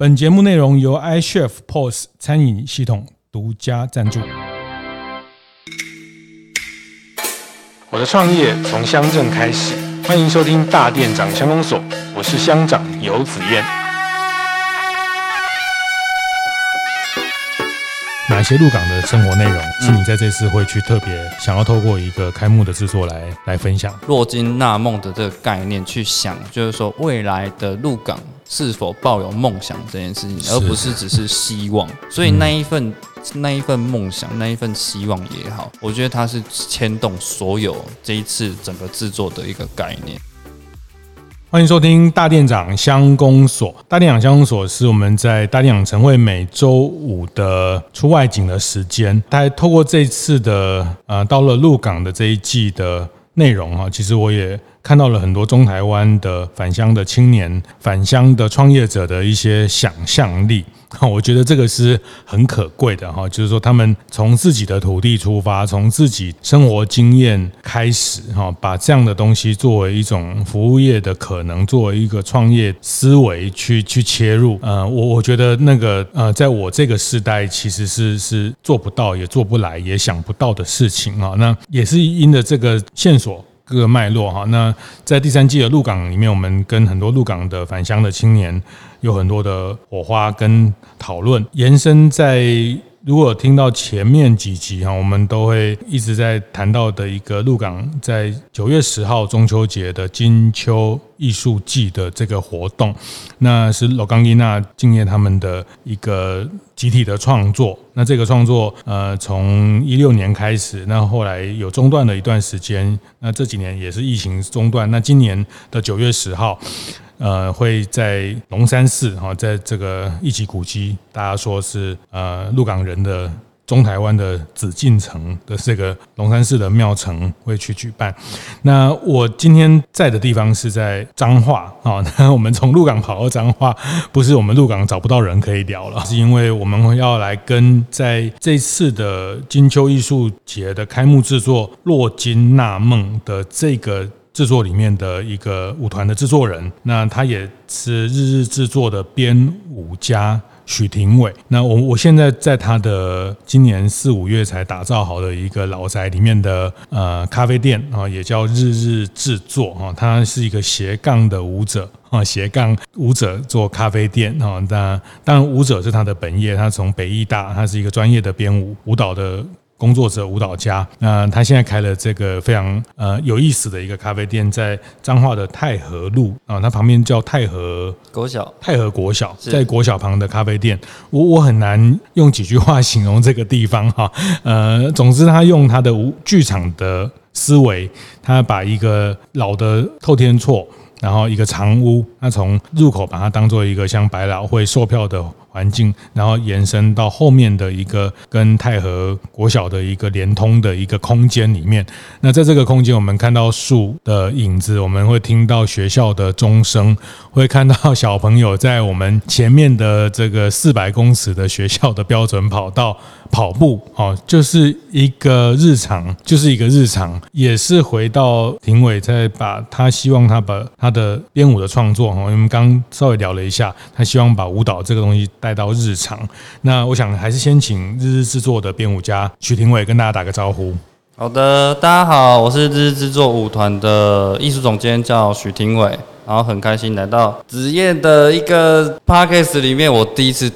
本节目内容由 iChef POS 餐饮系统独家赞助。我的创业从乡镇开始，欢迎收听大店长乡公所，我是乡长游子燕。哪些鹿港的生活内容是你在这次会去特别想要透过一个开幕的制作来来分享？落金纳梦的这个概念去想，就是说未来的鹿港是否抱有梦想这件事情，而不是只是希望。所以那一份那一份梦想，那一份希望也好，我觉得它是牵动所有这一次整个制作的一个概念。欢迎收听大店长乡公所。大店长乡公所是我们在大店长晨会每周五的出外景的时间。大家透过这次的呃，到了鹿港的这一季的内容哈，其实我也看到了很多中台湾的返乡的青年、返乡的创业者的一些想象力。我觉得这个是很可贵的哈，就是说他们从自己的土地出发，从自己生活经验开始哈，把这样的东西作为一种服务业的可能，作为一个创业思维去去切入。呃，我我觉得那个呃，在我这个时代其实是是做不到，也做不来，也想不到的事情啊。那也是因着这个线索。各个脉络哈，那在第三季的鹿港里面，我们跟很多鹿港的返乡的青年有很多的火花跟讨论，延伸在。如果听到前面几集哈，我们都会一直在谈到的一个鹿港在九月十号中秋节的金秋艺术季的这个活动，那是罗冈伊娜敬业他们的一个集体的创作。那这个创作呃，从一六年开始，那后来有中断了一段时间，那这几年也是疫情中断。那今年的九月十号。呃，会在龙山寺哈，在这个一级古迹，大家说是呃鹿港人的中台湾的紫禁城的这个龙山寺的庙城会去举办。那我今天在的地方是在彰化啊，那我们从鹿港跑到彰化，不是我们鹿港找不到人可以聊了，是因为我们要来跟在这次的金秋艺术节的开幕制作《落金纳梦》的这个。制作里面的一个舞团的制作人，那他也是日日制作的编舞家许廷伟。那我我现在在他的今年四五月才打造好的一个老宅里面的呃咖啡店啊，也叫日日制作啊。他是一个斜杠的舞者啊，斜杠舞者做咖啡店啊。那当然舞者是他的本业，他从北艺大，他是一个专业的编舞舞蹈的。工作者舞蹈家，那他现在开了这个非常呃有意思的一个咖啡店，在彰化的太和路。啊，它旁边叫太和国小，太和国小，在国小旁的咖啡店，我我很难用几句话形容这个地方哈，呃，总之他用他的舞剧场的思维，他把一个老的透天厝，然后一个长屋，他从入口把它当做一个像百老汇售票的。环境，然后延伸到后面的一个跟太和国小的一个连通的一个空间里面。那在这个空间，我们看到树的影子，我们会听到学校的钟声，会看到小朋友在我们前面的这个四百公尺的学校的标准跑道跑步。哦，就是一个日常，就是一个日常，也是回到评委在把他希望他把他的编舞的创作，哈，我们刚稍微聊了一下，他希望把舞蹈这个东西。带到日常，那我想还是先请日日制作的编舞家许廷伟跟大家打个招呼。好的，大家好，我是日日制作舞团的艺术总监，叫许廷伟，然后很开心来到职业的一个 podcast 里面，我第一次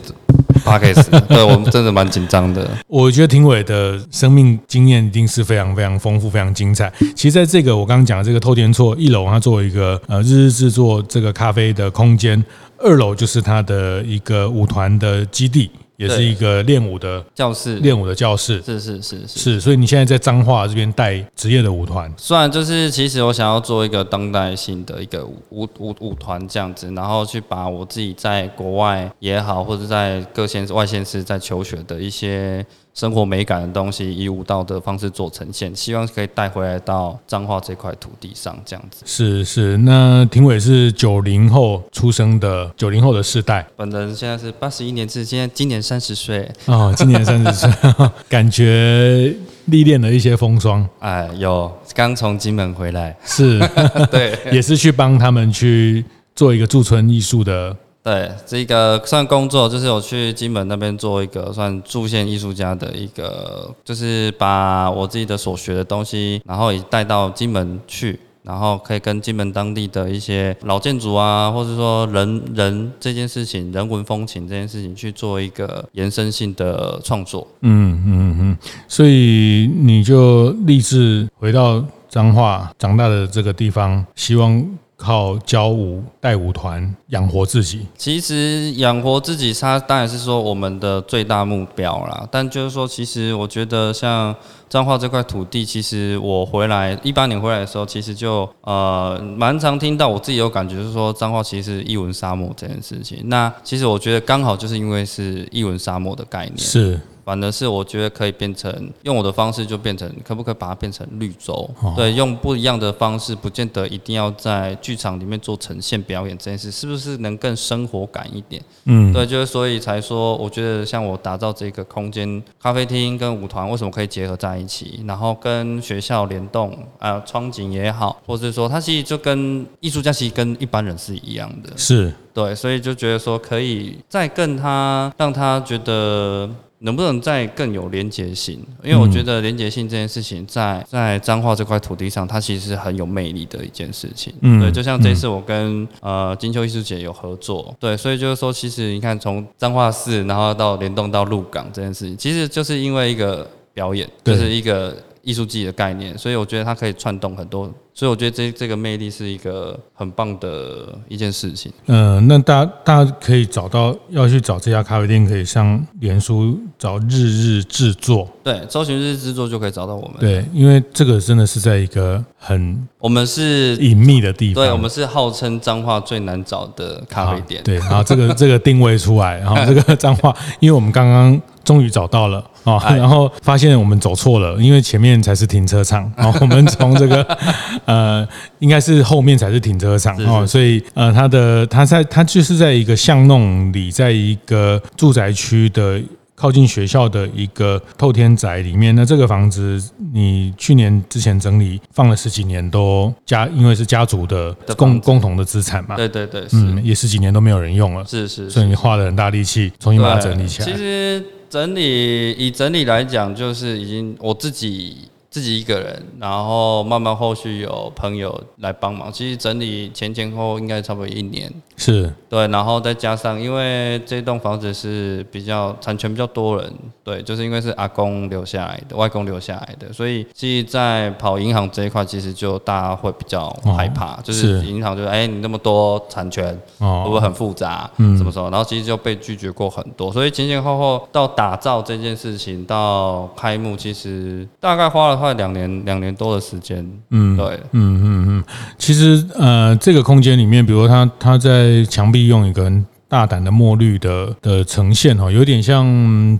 podcast，对我们真的蛮紧张的。我觉得廷伟的生命经验一定是非常非常丰富、非常精彩。其实，在这个我刚刚讲的这个透天厝一楼，它作为一个呃日日制作这个咖啡的空间。二楼就是他的一个舞团的基地，也是一个练舞的教室。练舞的教室是是是是，是。所以你现在在彰化这边带职业的舞团，虽然就是其实我想要做一个当代性的一个舞舞舞团这样子，然后去把我自己在国外也好，或者在各县市外县市在求学的一些。生活美感的东西，以舞蹈的方式做呈现，希望可以带回来到彰化这块土地上，这样子。是是，那廷伟是九零后出生的，九零后的世代。本人现在是八十一年次，现在今年三十岁。哦，今年三十岁，感觉历练了一些风霜。哎，有刚从金门回来，是，对，也是去帮他们去做一个驻村艺术的。对，这个算工作，就是我去金门那边做一个算驻线艺术家的一个，就是把我自己的所学的东西，然后也带到金门去。然后可以跟金门当地的一些老建筑啊，或者说人人这件事情、人文风情这件事情去做一个延伸性的创作。嗯嗯嗯，所以你就立志回到彰化长大的这个地方，希望。靠教舞带舞团养活自己，其实养活自己，它当然是说我们的最大目标啦。但就是说，其实我觉得像彰化这块土地，其实我回来一八年回来的时候，其实就呃蛮常听到我自己有感觉，就是说彰化其实是一文沙漠这件事情。那其实我觉得刚好就是因为是一文沙漠的概念，是。反而是我觉得可以变成用我的方式，就变成可不可以把它变成绿洲？对，用不一样的方式，不见得一定要在剧场里面做呈现表演这件事，是不是能更生活感一点？嗯，对，就是所以才说，我觉得像我打造这个空间，咖啡厅跟舞团为什么可以结合在一起，然后跟学校联动啊，窗景也好，或者说它其实就跟艺术家其实跟一般人是一样的，是对，所以就觉得说可以再更他让他觉得。能不能再更有连结性？因为我觉得连结性这件事情在，在在彰化这块土地上，它其实是很有魅力的一件事情。嗯，对，就像这次我跟呃金秋艺术节有合作，对，所以就是说，其实你看从彰化市，然后到联动到鹿港这件事情，其实就是因为一个表演，就是一个艺术季的概念，所以我觉得它可以串动很多。所以我觉得这这个魅力是一个很棒的一件事情。嗯、呃，那大家大家可以找到要去找这家咖啡店，可以上脸书找日日制作。对，搜寻日日制作就可以找到我们。对，因为这个真的是在一个很我们是隐秘的地方。对，我们是号称彰化最难找的咖啡店。对，然后这个这个定位出来，然后这个彰化，因为我们刚刚终于找到了啊，然后发现我们走错了，因为前面才是停车场，然 后我们从这个。呃，应该是后面才是停车场哦，所以呃，它的它在它就是在一个巷弄里，在一个住宅区的靠近学校的一个透天宅里面。那这个房子你去年之前整理放了十几年，都家因为是家族的共共同的资产嘛，对对对，嗯，也十几年都没有人用了，是是，所以你花了很大力气重新把它整理起来。其实整理以整理来讲，就是已经我自己。自己一个人，然后慢慢后续有朋友来帮忙。其实整理前前后后应该差不多一年，是对，然后再加上，因为这栋房子是比较产权比较多人，对，就是因为是阿公留下来的，外公留下来的，所以其实，在跑银行这一块，其实就大家会比较害怕，哦、就是银行就说，哎、欸，你那么多产权，哦，会不会很复杂？嗯，什么时候？然后其实就被拒绝过很多，所以前前后后到打造这件事情到开幕，其实大概花了。快两年，两年多的时间。嗯，对，嗯嗯嗯。其实，呃，这个空间里面，比如他他在墙壁用一个。大胆的墨绿的的呈现哈，有点像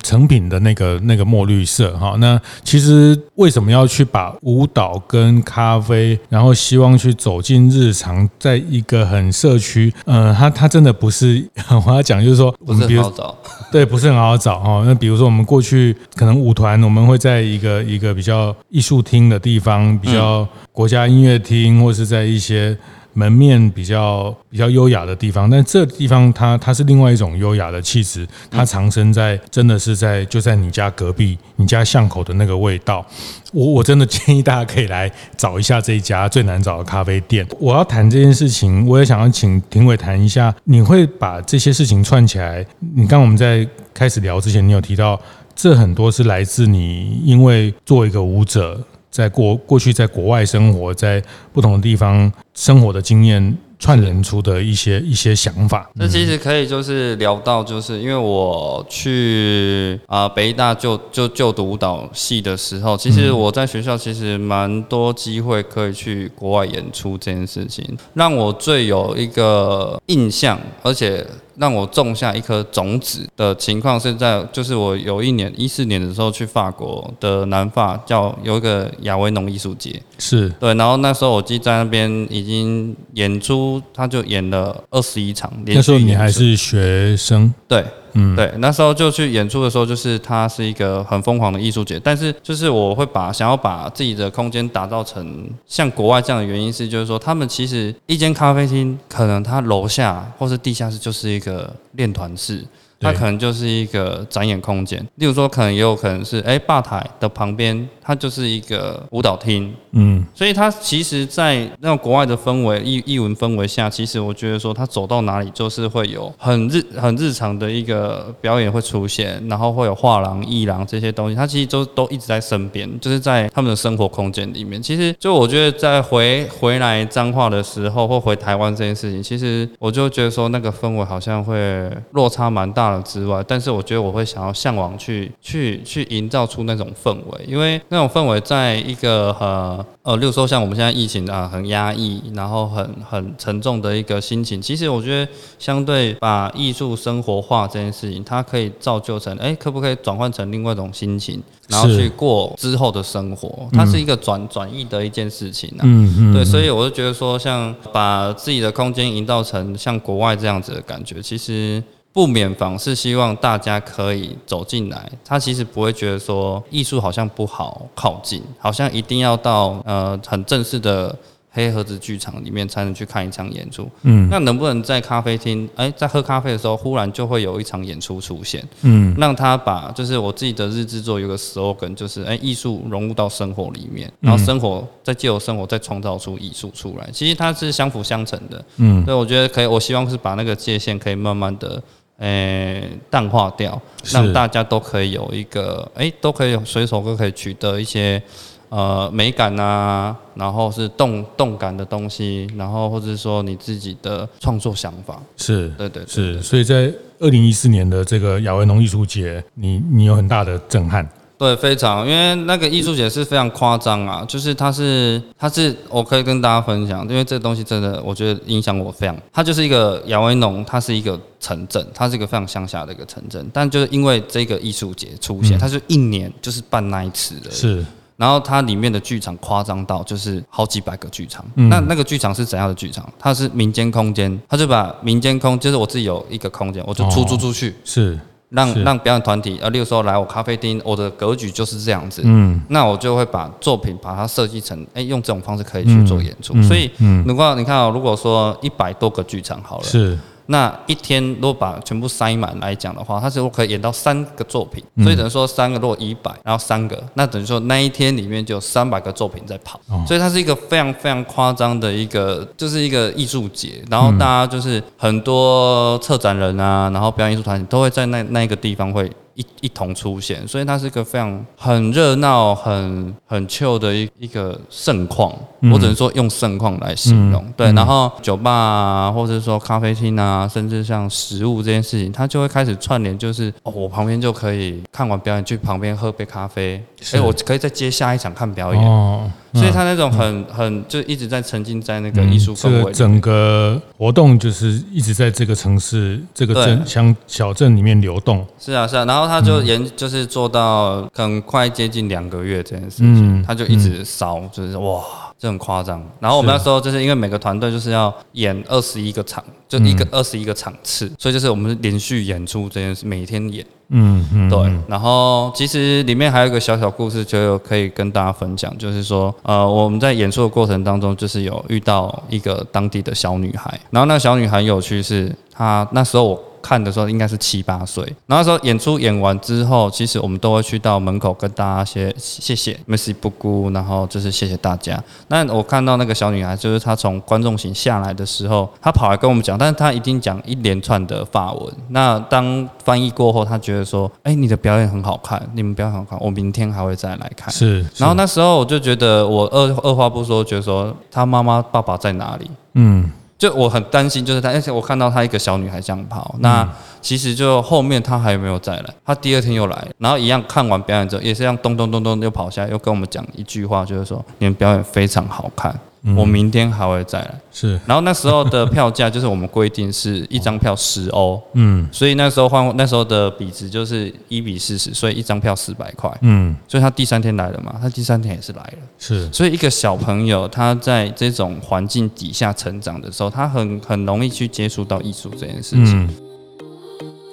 成品的那个那个墨绿色哈。那其实为什么要去把舞蹈跟咖啡，然后希望去走进日常，在一个很社区，嗯，它它真的不是 我要讲，就是说我们比如不是很好找，对，不是很好找哈。那比如说我们过去可能舞团，我们会在一个一个比较艺术厅的地方，比较国家音乐厅，或是在一些。门面比较比较优雅的地方，但这地方它它是另外一种优雅的气质，它藏身在真的是在就在你家隔壁、你家巷口的那个味道。我我真的建议大家可以来找一下这一家最难找的咖啡店。我要谈这件事情，我也想要请庭纬谈一下，你会把这些事情串起来。你刚我们在开始聊之前，你有提到这很多是来自你因为做一个舞者。在过过去，在国外生活，在不同的地方生活的经验串联出的一些一些想法。那其实可以就是聊到，就是因为我去啊北大就就就读舞蹈系的时候，其实我在学校其实蛮多机会可以去国外演出这件事情，让我最有一个印象，而且。让我种下一颗种子的情况是在，就是我有一年一四年的时候去法国的南法，叫有一个亚维农艺术节，是对，然后那时候我记在那边已经演出，他就演了二十一场。那时候你还是学生，对。嗯，对，那时候就去演出的时候，就是它是一个很疯狂的艺术节，但是就是我会把想要把自己的空间打造成像国外这样的原因是，就是说他们其实一间咖啡厅可能它楼下或是地下室就是一个练团室。它可能就是一个展演空间，例如说，可能也有可能是，哎，吧台的旁边，它就是一个舞蹈厅，嗯，所以它其实，在那种国外的氛围、艺艺文氛围下，其实我觉得说，它走到哪里就是会有很日、很日常的一个表演会出现，然后会有画廊、艺廊这些东西，它其实都都一直在身边，就是在他们的生活空间里面。其实，就我觉得，在回回来彰化的时候，或回台湾这件事情，其实我就觉得说，那个氛围好像会落差蛮大的。之外，但是我觉得我会想要向往去去去营造出那种氛围，因为那种氛围在一个呃呃，例如说像我们现在疫情啊，很压抑，然后很很沉重的一个心情。其实我觉得，相对把艺术生活化这件事情，它可以造就成，哎，可不可以转换成另外一种心情，然后去过之后的生活？它是一个转转移的一件事情啊。嗯嗯。对，所以我就觉得说，像把自己的空间营造成像国外这样子的感觉，其实。不免房是希望大家可以走进来，他其实不会觉得说艺术好像不好靠近，好像一定要到呃很正式的黑盒子剧场里面才能去看一场演出。嗯，那能不能在咖啡厅，哎，在喝咖啡的时候，忽然就会有一场演出出现？嗯，让他把就是我自己的日志做有个 slogan，就是哎，艺术融入到生活里面，然后生活再借由生活再创造出艺术出来。其实它是相辅相成的。嗯，所以我觉得可以，我希望是把那个界限可以慢慢的。诶、欸，淡化掉，让大家都可以有一个，诶、欸，都可以随手都可以取得一些，呃，美感啊，然后是动动感的东西，然后或者说你自己的创作想法，是对对，对，是，所以在二零一四年的这个亚维农艺术节，你你有很大的震撼。对，非常，因为那个艺术节是非常夸张啊，就是它是，它是，我可以跟大家分享，因为这个东西真的，我觉得影响我非常。它就是一个亚维农，它是一个城镇，它是一个非常乡下的一个城镇，但就是因为这个艺术节出现，它是一年就是办那一次的，是。然后它里面的剧场夸张到就是好几百个剧场，那那个剧场是怎样的剧场？它是民间空间，它就把民间空，就是我自己有一个空间，我就出租出去，是。让让表演团体，呃，例如说来我咖啡厅，我的格局就是这样子，嗯，那我就会把作品把它设计成，哎、欸，用这种方式可以去做演出。嗯、所以，嗯，如果你看啊，如果说一百多个剧场好了，是。那一天如果把全部塞满来讲的话，它是可以演到三个作品，所以等于说三个如果一百，然后三个，那等于说那一天里面就有三百个作品在跑，所以它是一个非常非常夸张的一个，就是一个艺术节，然后大家就是很多策展人啊，然后表演艺术团体都会在那那一个地方会。一一同出现，所以它是一个非常很热闹、很很 chill 的一一个盛况，嗯、我只能说用盛况来形容。嗯、对，然后酒吧啊，或者说咖啡厅啊，甚至像食物这件事情，它就会开始串联，就是哦，我旁边就可以看完表演，去旁边喝杯咖啡，哎，我可以再接下一场看表演。哦所以他那种很很就一直在沉浸在那个艺术氛围整个活动就是一直在这个城市这个镇乡小镇里面流动。是啊是啊，然后他就延就是做到可能快接近两个月这件事情，他就一直烧，就是哇，这很夸张。然后我们那时候就是因为每个团队就是要演二十一个场，就一个二十一个场次，所以就是我们是连续演出这件事，每天演。嗯嗯，对。然后其实里面还有一个小小故事，就有可以跟大家分享，就是说，呃，我们在演出的过程当中，就是有遇到一个当地的小女孩，然后那个小女孩有趣，是她那时候我。看的时候应该是七八岁，然后那时候演出演完之后，其实我们都会去到门口跟大家说谢谢，Merci beaucoup，然后就是谢谢大家。那我看到那个小女孩，就是她从观众席下来的时候，她跑来跟我们讲，但是她一定讲一连串的法文。那当翻译过后，她觉得说，哎，你的表演很好看，你们表演很好看，我明天还会再来看。是。是然后那时候我就觉得，我二二话不说，觉得说她妈妈爸爸在哪里？嗯。就我很担心，就是他，而且我看到他一个小女孩这样跑，那其实就后面他还有没有再来？他第二天又来，然后一样看完表演之后，也是这样咚咚咚咚又跑下来，又跟我们讲一句话，就是说你们表演非常好看。我明天还会再来，是。然后那时候的票价就是我们规定是一张票十欧，嗯，所以那时候换那时候的比值就是一比四十，所以一张票四百块，嗯，所以他第三天来了嘛，他第三天也是来了，是。所以一个小朋友他在这种环境底下成长的时候，他很很容易去接触到艺术这件事情。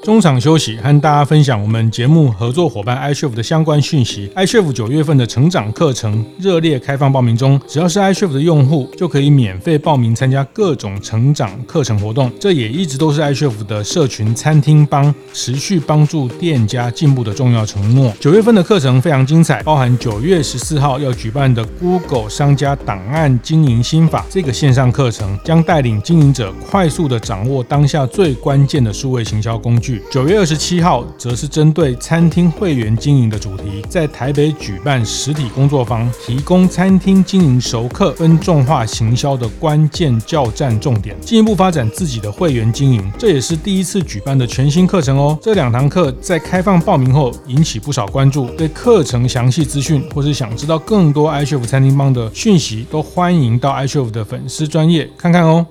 中场休息，和大家分享我们节目合作伙伴 iCHEF 的相关讯息。iCHEF 九月份的成长课程热烈开放报名中，只要是 iCHEF 的用户，就可以免费报名参加各种成长课程活动。这也一直都是 iCHEF 的社群餐厅帮持续帮助店家进步的重要承诺。九月份的课程非常精彩，包含九月十四号要举办的 Google 商家档案经营心法这个线上课程，将带领经营者快速的掌握当下最关键的数位行销工具。九月二十七号，则是针对餐厅会员经营的主题，在台北举办实体工作坊，提供餐厅经营熟客分众化行销的关键教战重点，进一步发展自己的会员经营。这也是第一次举办的全新课程哦。这两堂课在开放报名后引起不少关注。对课程详细资讯，或是想知道更多 iCHEF 餐厅帮的讯息，都欢迎到 iCHEF 的粉丝专业看看哦。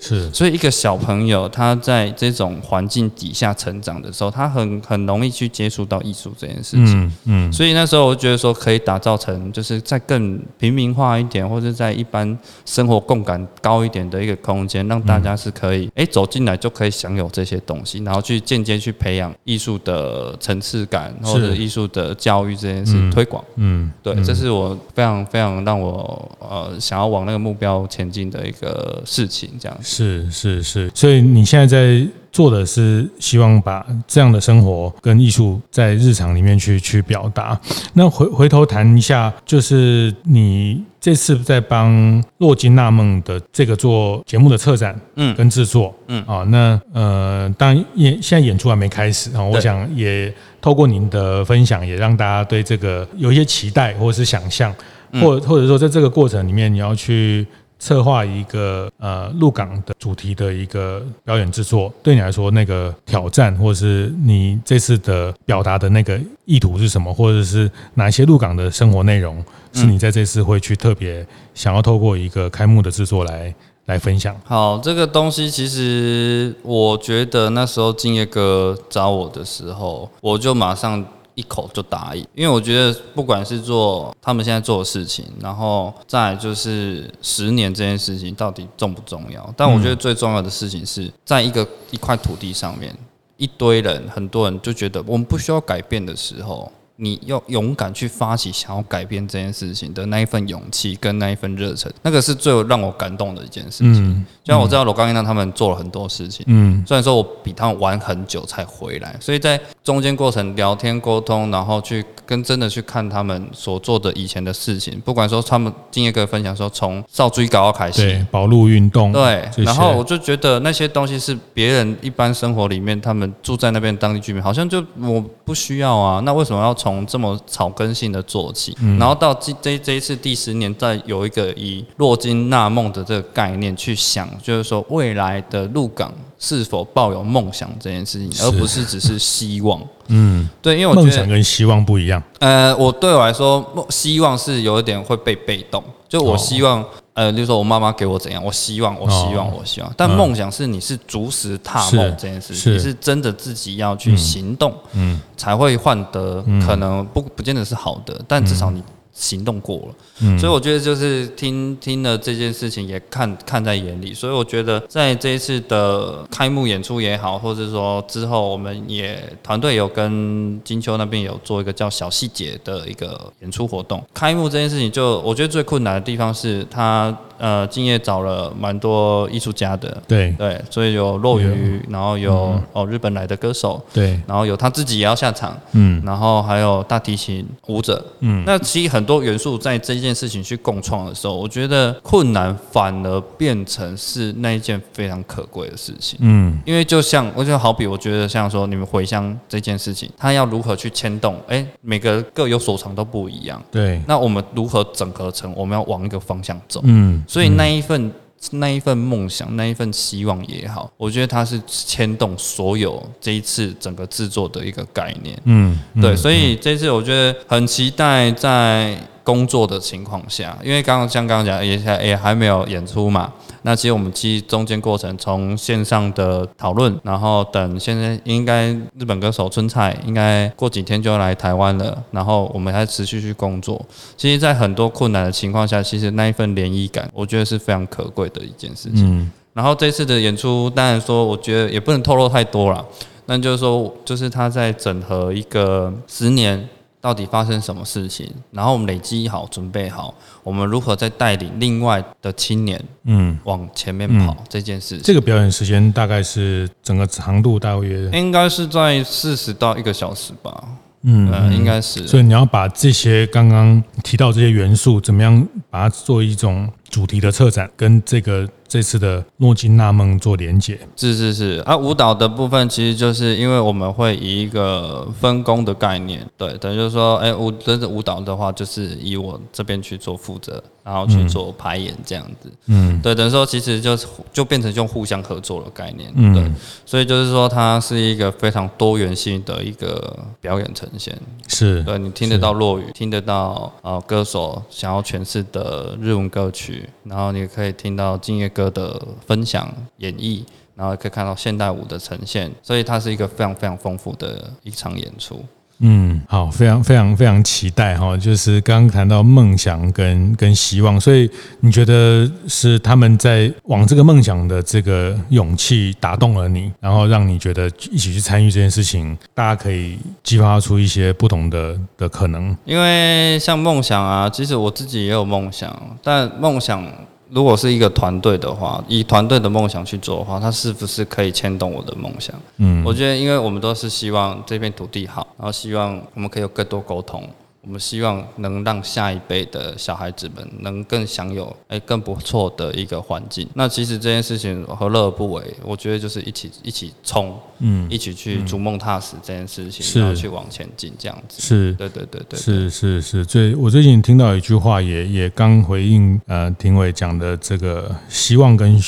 是，所以一个小朋友他在这种环境底下成长的时候，他很很容易去接触到艺术这件事情。嗯，嗯，所以那时候我觉得说可以打造成就是在更平民化一点，或者在一般生活共感高一点的一个空间，让大家是可以哎、嗯欸、走进来就可以享有这些东西，然后去间接去培养艺术的层次感或者艺术的教育这件事推广。嗯，对，这是我非常非常让我呃想要往那个目标前进的一个事情，这样子。是是是，所以你现在在做的是希望把这样的生活跟艺术在日常里面去去表达。那回回头谈一下，就是你这次在帮《洛金纳梦》的这个做节目的策展，嗯，跟制作，嗯啊，那呃，当然演现在演出还没开始啊，我想也透过您的分享，也让大家对这个有一些期待或者是想象，或或者说在这个过程里面，你要去。策划一个呃鹿港的主题的一个表演制作，对你来说那个挑战，或者是你这次的表达的那个意图是什么，或者是哪些鹿港的生活内容是你在这次会去特别想要透过一个开幕的制作来来分享？好，这个东西其实我觉得那时候敬业哥找我的时候，我就马上。一口就答应，因为我觉得不管是做他们现在做的事情，然后再就是十年这件事情到底重不重要？但我觉得最重要的事情是在一个一块土地上面，一堆人，很多人就觉得我们不需要改变的时候。你要勇敢去发起想要改变这件事情的那一份勇气跟那一份热忱，那个是最让我感动的一件事情。嗯，就像我知道罗刚让他们做了很多事情，嗯，虽然说我比他们晚很久才回来，所以在中间过程聊天沟通，然后去跟真的去看他们所做的以前的事情，不管说他们敬业哥分享说从少追高开始，对，保路运动，对，然后我就觉得那些东西是别人一般生活里面他们住在那边当地居民，好像就我不需要啊，那为什么要从从这么草根性的做起，然后到这这这一次第十年，再有一个以落金纳梦的这个概念去想，就是说未来的鹿港是否抱有梦想这件事情，而不是只是希望。嗯，对，因为我觉得梦想跟希望不一样。呃，我对我来说，梦希望是有一点会被被动，就我希望。呃，就是说我妈妈给我怎样，我希望，我希望，我希望。但梦想是你是逐时踏梦这件事情，你是真的自己要去行动，嗯，才会换得可能不不见得是好的，但至少你。行动过了，嗯，所以我觉得就是听听了这件事情，也看看在眼里。所以我觉得在这一次的开幕演出也好，或者说之后，我们也团队有跟金秋那边有做一个叫小细节的一个演出活动。开幕这件事情，就我觉得最困难的地方是他。呃，敬业找了蛮多艺术家的，对。对，所以有落雨，然后有、嗯、哦日本来的歌手，对，然后有他自己也要下场，嗯，然后还有大提琴舞者，嗯，那其实很多元素在这件事情去共创的时候，我觉得困难反而变成是那一件非常可贵的事情，嗯，因为就像我就好比我觉得像说你们回乡这件事情，他要如何去牵动，哎，每个各有所长都不一样，对，那我们如何整合成我们要往一个方向走，嗯。所以那一份、嗯、那一份梦想，那一份希望也好，我觉得它是牵动所有这一次整个制作的一个概念。嗯，对，所以这次我觉得很期待在工作的情况下，因为刚刚像刚刚讲，也也还没有演出嘛。那其实我们其实中间过程，从线上的讨论，然后等现在应该日本歌手春菜应该过几天就要来台湾了，然后我们还持续去工作。其实，在很多困难的情况下，其实那一份涟漪感，我觉得是非常可贵的一件事情。嗯然后这次的演出，当然说我觉得也不能透露太多了，那就是说，就是他在整合一个十年。到底发生什么事情？然后我们累积好，准备好，我们如何再带领另外的青年，嗯，往前面跑这件事情。这个表演时间大概是整个长度大约应该是在四十到一个小时吧。嗯，嗯，应该是。所以你要把这些刚刚提到这些元素，怎么样把它做一种主题的策展，跟这个。这次的诺金纳梦做连接，是是是。啊，舞蹈的部分其实就是因为我们会以一个分工的概念，对，等于就是说，哎，舞这是舞蹈的话，就是以我这边去做负责，然后去做排演这样子，嗯，对，等于说其实就是就变成用互相合作的概念，嗯，对，所以就是说它是一个非常多元性的一个表演呈现，是。对，你听得到落语，听得到呃歌手想要诠释的日文歌曲，然后你可以听到敬业。歌的分享演绎，然后可以看到现代舞的呈现，所以它是一个非常非常丰富的一场演出。嗯，好，非常非常非常期待哈，就是刚刚谈到梦想跟跟希望，所以你觉得是他们在往这个梦想的这个勇气打动了你，然后让你觉得一起去参与这件事情，大家可以激发出一些不同的的可能。因为像梦想啊，其实我自己也有梦想，但梦想。如果是一个团队的话，以团队的梦想去做的话，它是不是可以牵动我的梦想？嗯，我觉得，因为我们都是希望这片土地好，然后希望我们可以有更多沟通。我们希望能让下一辈的小孩子们能更享有诶更不错的一个环境。那其实这件事情何乐而不为？我觉得就是一起一起冲，嗯，一起去逐梦踏实这件事情，然后去往前进这样子。是，对对对对，是是是。最我最近听到一句话也，也也刚回应呃庭伟讲的这个希望跟。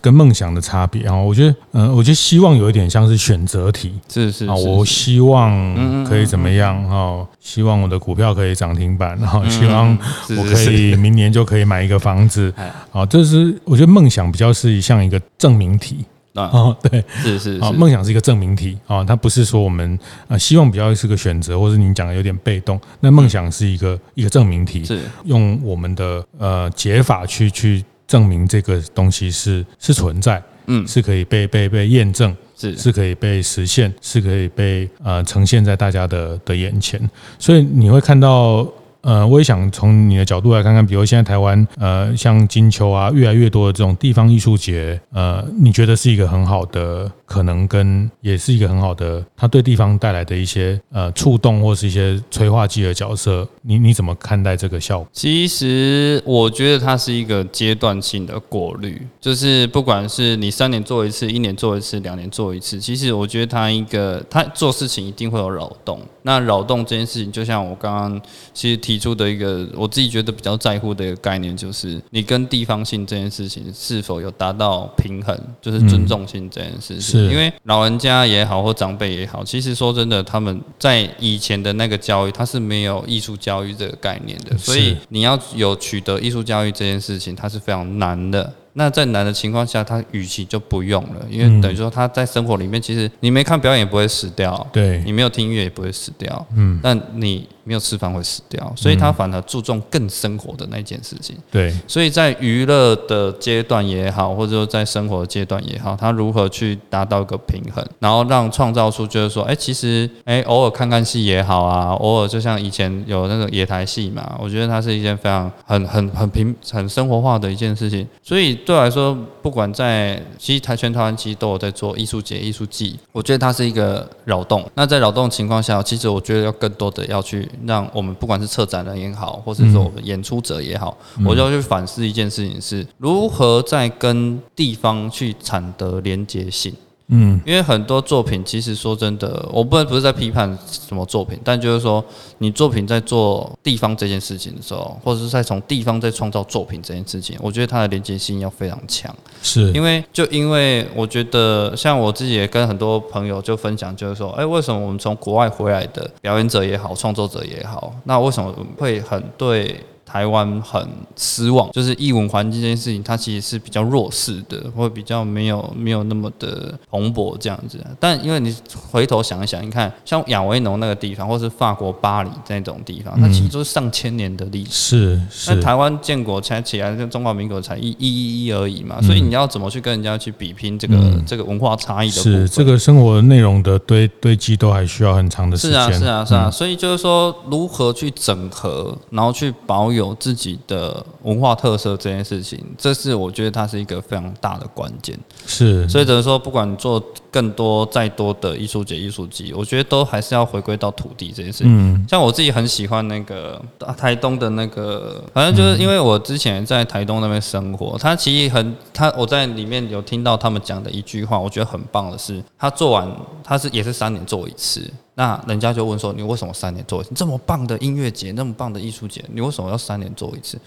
跟梦想的差别啊，我觉得，嗯，我觉得希望有一点像是选择题，是是啊，我希望可以怎么样哈？希望我的股票可以涨停板，然后希望我可以明年就可以买一个房子，啊，这是我觉得梦想比较是像一个证明题啊，对，是是啊，梦想是一个证明题啊，它不是说我们啊希望比较是个选择，或者您讲的有点被动，那梦想是一个一个证明题，是。用我们的呃解法去去。证明这个东西是是存在，嗯，是可以被被被验证，是是可以被实现，是可以被呃呈现在大家的的眼前，所以你会看到。呃，我也想从你的角度来看看，比如现在台湾，呃，像金秋啊，越来越多的这种地方艺术节，呃，你觉得是一个很好的可能，跟也是一个很好的，它对地方带来的一些呃触动，或是一些催化剂的角色，你你怎么看待这个效果？其实我觉得它是一个阶段性的过滤，就是不管是你三年做一次，一年做一次，两年做一次，其实我觉得它一个，它做事情一定会有扰动。那扰动这件事情，就像我刚刚其实提出的一个我自己觉得比较在乎的一个概念，就是你跟地方性这件事情是否有达到平衡，就是尊重性这件事情。因为老人家也好或长辈也好，其实说真的，他们在以前的那个教育，他是没有艺术教育这个概念的，所以你要有取得艺术教育这件事情，它是非常难的。那在难的情况下，他与其就不用了，因为等于说他在生活里面，其实你没看表演也不会死掉，对，你没有听音乐也不会死掉，嗯，但你。没有吃饭会死掉，所以他反而注重更生活的那件事情。对，所以在娱乐的阶段也好，或者说在生活的阶段也好，他如何去达到一个平衡，然后让创造出就是说，哎，其实哎，偶尔看看戏也好啊，偶尔就像以前有那个野台戏嘛，我觉得它是一件非常很很很平很生活化的一件事情。所以对我来说，不管在其实台全台湾其实都有在做艺术节、艺术季，我觉得它是一个扰动。那在扰动的情况下，其实我觉得要更多的要去。让我们不管是策展人也好，或是说我们演出者也好，嗯、我就要去反思一件事情：是如何在跟地方去产得连接性。嗯，因为很多作品，其实说真的，我不能不是在批判什么作品，但就是说，你作品在做地方这件事情的时候，或者是在从地方在创造作品这件事情，我觉得它的连接性要非常强。是因为就因为我觉得，像我自己也跟很多朋友就分享，就是说，哎，为什么我们从国外回来的表演者也好，创作者也好，那为什么会很对？台湾很失望，就是译文环境这件事情，它其实是比较弱势的，或比较没有没有那么的蓬勃这样子。但因为你回头想一想，你看像亚维农那个地方，或是法国巴黎那种地方，它其实都是上千年的历史。是是。那台湾建国才起来，跟中华民国才一一一一而已嘛，所以你要怎么去跟人家去比拼这个、嗯、这个文化差异的部分？是这个生活内容的堆堆积都还需要很长的时间。是啊是啊是啊，所以就是说如何去整合，然后去保有自己的文化特色这件事情，这是我觉得它是一个非常大的关键。是，所以只能说，不管做更多再多的艺术节、艺术季，我觉得都还是要回归到土地这件事情。嗯，像我自己很喜欢那个台东的那个，反正就是因为我之前在台东那边生活，他其实很他我在里面有听到他们讲的一句话，我觉得很棒的是，他做完他是也是三年做一次。那人家就问说：“你为什么三年做一次？这么棒的音乐节，那么棒的艺术节，你为什么要三年做一次？”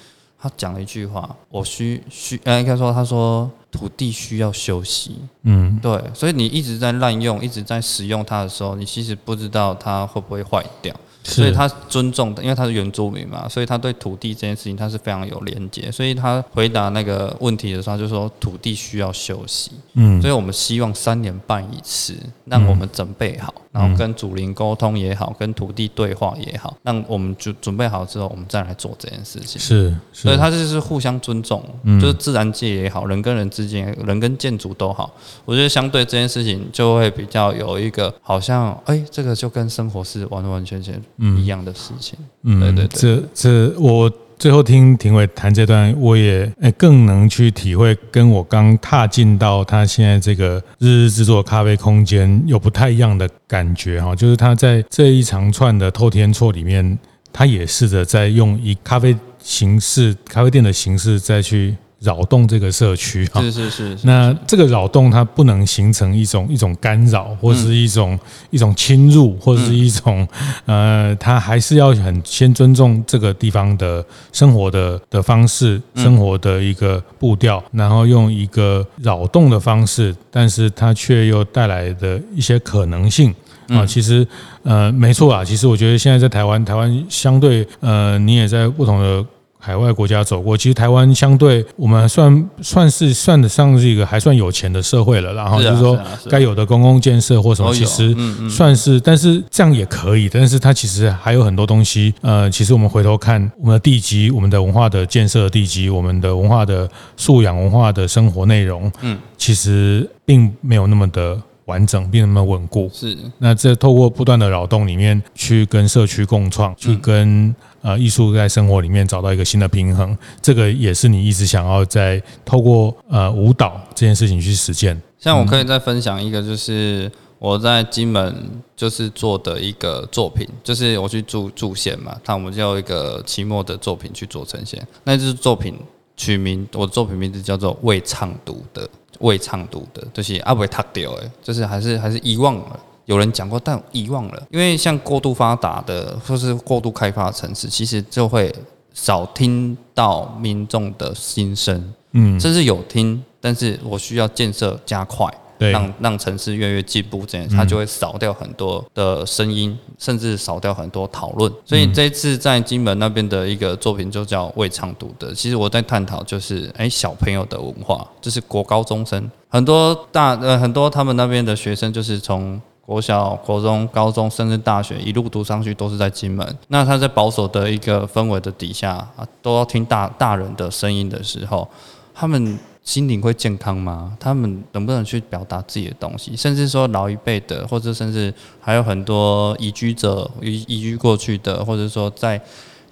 他讲了一句话：“我需需……呃，应该说，他说土地需要休息。”嗯，对，所以你一直在滥用，一直在使用它的时候，你其实不知道它会不会坏掉。所以他尊重的，因为他是原住民嘛，所以他对土地这件事情他是非常有连结。所以他回答那个问题的时候，就说土地需要休息。嗯，所以我们希望三年半一次，让我们准备好，然后跟祖灵沟通也好，跟土地对话也好，让我们就准备好之后，我们再来做这件事情。是，是所以他就是互相尊重，就是自然界也好，人跟人之间，人跟建筑都好。我觉得相对这件事情就会比较有一个，好像哎、欸，这个就跟生活是完完全全。嗯，一样的事情。嗯，对对对，这这我最后听庭伟谈这段，我也诶更能去体会，跟我刚踏进到他现在这个日日制作咖啡空间有不太一样的感觉哈。就是他在这一长串的透天错里面，他也试着在用以咖啡形式、咖啡店的形式再去。扰动这个社区哈，是是是。那这个扰动它不能形成一种一种干扰，或是一种一种侵入，或是一种呃，它还是要很先尊重这个地方的生活的的方式，生活的一个步调，然后用一个扰动的方式，但是它却又带来的一些可能性啊。其实呃，没错啊。其实我觉得现在在台湾，台湾相对呃，你也在不同的。海外国家走过，其实台湾相对我们算算是算得上是一个还算有钱的社会了。然后就是说，该有的公共建设或什么，其实算是，但是这样也可以。但是它其实还有很多东西。呃，其实我们回头看我们的地基，我们的文化的建设地基，我们的文化的素养、文化的生活内容，嗯，其实并没有那么的完整，并那么稳固。是。那这透过不断的扰动里面，去跟社区共创，去跟。呃，艺术在生活里面找到一个新的平衡，这个也是你一直想要在透过呃舞蹈这件事情去实践。像我可以再分享一个，就是我在金门就是做的一个作品，就是我去驻驻县嘛，那我们就有一个期末的作品去做呈现。那支作品取名，我的作品名字叫做《未唱读的未唱读的》，就是阿未读掉诶，就是还是还是遗忘了。有人讲过，但遗忘了。因为像过度发达的或是过度开发的城市，其实就会少听到民众的心声。嗯，甚至有听，但是我需要建设加快，对，让让城市越来越进步，这样它就会少掉很多的声音，甚至少掉很多讨论。所以这一次在金门那边的一个作品就叫《未唱读的》，其实我在探讨就是，哎，小朋友的文化，就是国高中生，很多大呃很多他们那边的学生就是从。国小、国中、高中，甚至大学，一路读上去都是在金门。那他在保守的一个氛围的底下啊，都要听大大人的声音的时候，他们心灵会健康吗？他们能不能去表达自己的东西？甚至说老一辈的，或者甚至还有很多移居者移移居过去的，或者说在。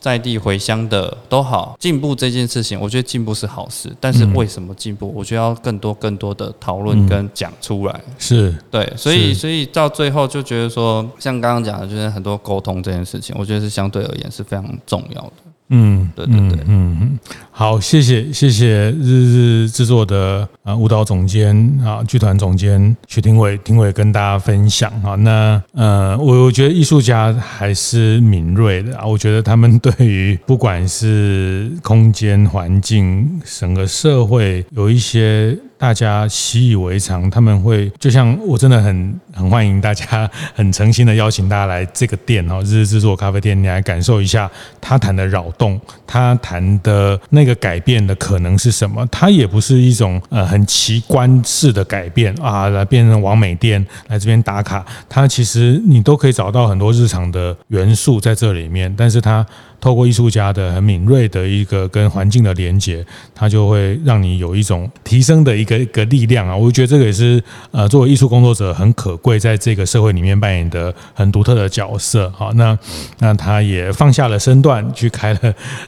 在地回乡的都好，进步这件事情，我觉得进步是好事。但是为什么进步？我觉得要更多更多的讨论跟讲出来。是对，所以所以到最后就觉得说，像刚刚讲的，就是很多沟通这件事情，我觉得是相对而言是非常重要的。嗯，对对对，嗯嗯，好，谢谢谢谢日日制作的啊舞蹈总监啊剧团总监许庭纬，庭伟跟大家分享啊，那呃我我觉得艺术家还是敏锐的啊，我觉得他们对于不管是空间环境，整个社会有一些。大家习以为常，他们会就像我真的很很欢迎大家，很诚心的邀请大家来这个店哦，日日制作咖啡店，你来感受一下他谈的扰动，他谈的那个改变的可能是什么？它也不是一种呃很奇观式的改变啊，来变成网美店来这边打卡，它其实你都可以找到很多日常的元素在这里面，但是它。透过艺术家的很敏锐的一个跟环境的连接，它就会让你有一种提升的一个一个力量啊！我觉得这个也是呃，作为艺术工作者很可贵，在这个社会里面扮演的很独特的角色。好，那那他也放下了身段，去开了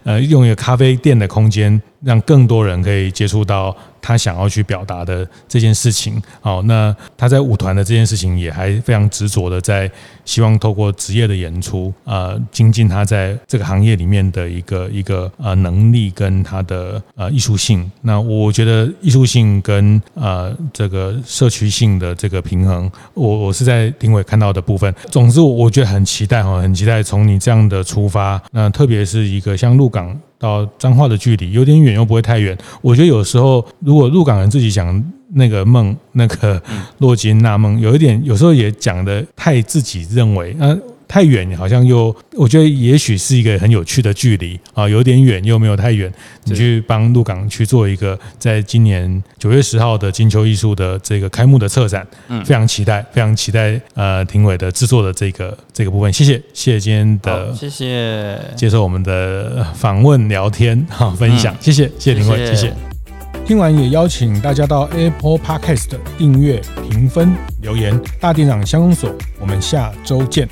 呃，用一个咖啡店的空间，让更多人可以接触到。他想要去表达的这件事情，好，那他在舞团的这件事情也还非常执着的在希望透过职业的演出，呃，精进他在这个行业里面的一个一个呃能力跟他的呃艺术性。那我觉得艺术性跟呃这个社区性的这个平衡，我我是在庭暐看到的部分。总之，我我觉得很期待哈，很期待从你这样的出发，那特别是一个像鹿港。到彰化的距离有点远，又不会太远。我觉得有时候，如果入港人自己讲那个梦，那个洛金纳梦，有一点，有时候也讲的太自己认为，那。太远，好像又我觉得也许是一个很有趣的距离啊，有点远又没有太远。你去帮鹿港去做一个，在今年九月十号的金秋艺术的这个开幕的策展，嗯，非常期待，非常期待呃庭伟的制作的这个这个部分。谢谢，谢谢今天的，谢谢接受我们的访问聊天哈分享，谢谢谢谢庭伟，谢谢。听完也邀请大家到 Apple Podcast 订阅、评分、留言。大店长相公所，我们下周见。